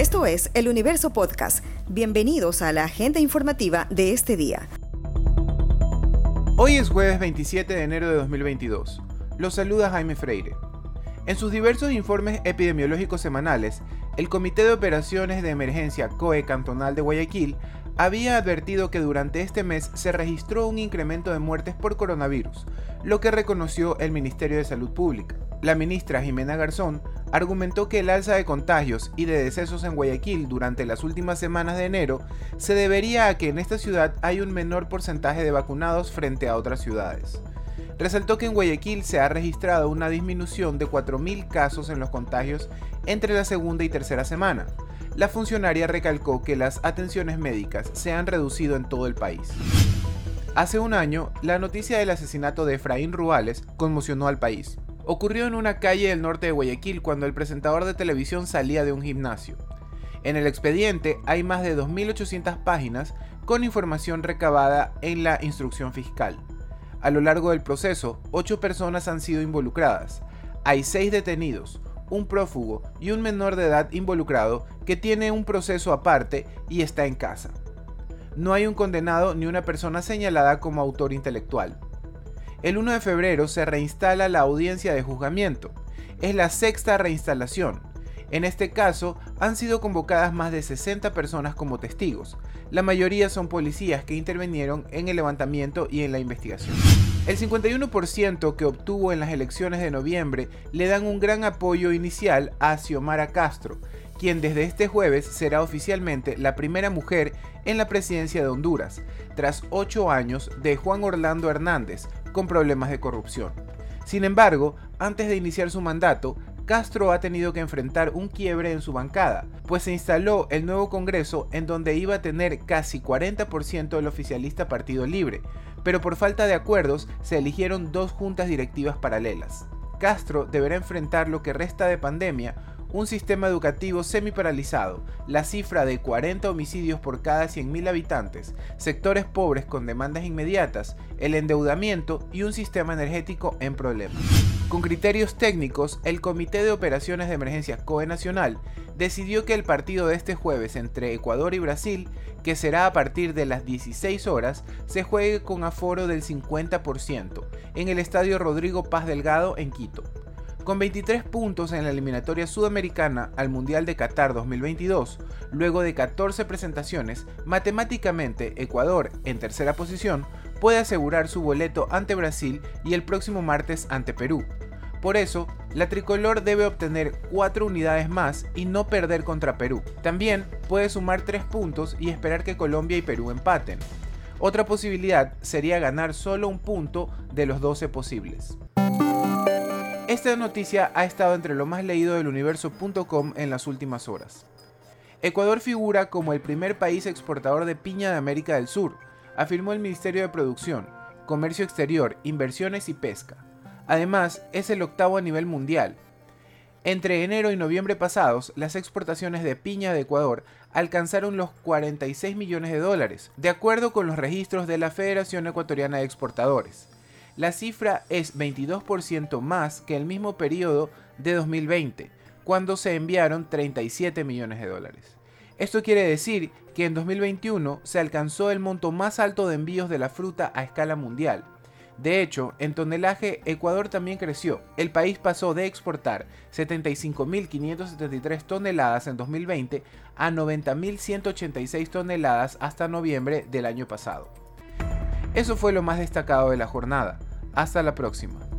Esto es El Universo Podcast. Bienvenidos a la agenda informativa de este día. Hoy es jueves 27 de enero de 2022. Los saluda Jaime Freire. En sus diversos informes epidemiológicos semanales, el Comité de Operaciones de Emergencia COE Cantonal de Guayaquil había advertido que durante este mes se registró un incremento de muertes por coronavirus, lo que reconoció el Ministerio de Salud Pública. La ministra Jimena Garzón argumentó que el alza de contagios y de decesos en Guayaquil durante las últimas semanas de enero se debería a que en esta ciudad hay un menor porcentaje de vacunados frente a otras ciudades. Resaltó que en Guayaquil se ha registrado una disminución de 4.000 casos en los contagios entre la segunda y tercera semana. La funcionaria recalcó que las atenciones médicas se han reducido en todo el país. Hace un año, la noticia del asesinato de Efraín Ruales conmocionó al país ocurrió en una calle del norte de Guayaquil cuando el presentador de televisión salía de un gimnasio. En el expediente hay más de 2.800 páginas con información recabada en la instrucción fiscal. A lo largo del proceso, 8 personas han sido involucradas. Hay 6 detenidos, un prófugo y un menor de edad involucrado que tiene un proceso aparte y está en casa. No hay un condenado ni una persona señalada como autor intelectual. El 1 de febrero se reinstala la audiencia de juzgamiento. Es la sexta reinstalación. En este caso, han sido convocadas más de 60 personas como testigos. La mayoría son policías que intervinieron en el levantamiento y en la investigación. El 51% que obtuvo en las elecciones de noviembre le dan un gran apoyo inicial a Xiomara Castro, quien desde este jueves será oficialmente la primera mujer en la presidencia de Honduras, tras ocho años de Juan Orlando Hernández, con problemas de corrupción. Sin embargo, antes de iniciar su mandato, Castro ha tenido que enfrentar un quiebre en su bancada, pues se instaló el nuevo Congreso en donde iba a tener casi 40% del oficialista Partido Libre, pero por falta de acuerdos se eligieron dos juntas directivas paralelas. Castro deberá enfrentar lo que resta de pandemia un sistema educativo semi-paralizado, la cifra de 40 homicidios por cada 100.000 habitantes, sectores pobres con demandas inmediatas, el endeudamiento y un sistema energético en problemas. Con criterios técnicos, el Comité de Operaciones de Emergencia COE Nacional decidió que el partido de este jueves entre Ecuador y Brasil, que será a partir de las 16 horas, se juegue con aforo del 50% en el Estadio Rodrigo Paz Delgado en Quito. Con 23 puntos en la eliminatoria sudamericana al Mundial de Qatar 2022, luego de 14 presentaciones, matemáticamente Ecuador, en tercera posición, puede asegurar su boleto ante Brasil y el próximo martes ante Perú. Por eso, la tricolor debe obtener 4 unidades más y no perder contra Perú. También puede sumar 3 puntos y esperar que Colombia y Perú empaten. Otra posibilidad sería ganar solo un punto de los 12 posibles. Esta noticia ha estado entre lo más leído del universo.com en las últimas horas. Ecuador figura como el primer país exportador de piña de América del Sur, afirmó el Ministerio de Producción, Comercio Exterior, Inversiones y Pesca. Además, es el octavo a nivel mundial. Entre enero y noviembre pasados, las exportaciones de piña de Ecuador alcanzaron los 46 millones de dólares, de acuerdo con los registros de la Federación Ecuatoriana de Exportadores. La cifra es 22% más que el mismo periodo de 2020, cuando se enviaron 37 millones de dólares. Esto quiere decir que en 2021 se alcanzó el monto más alto de envíos de la fruta a escala mundial. De hecho, en tonelaje Ecuador también creció. El país pasó de exportar 75.573 toneladas en 2020 a 90.186 toneladas hasta noviembre del año pasado. Eso fue lo más destacado de la jornada. Hasta la próxima.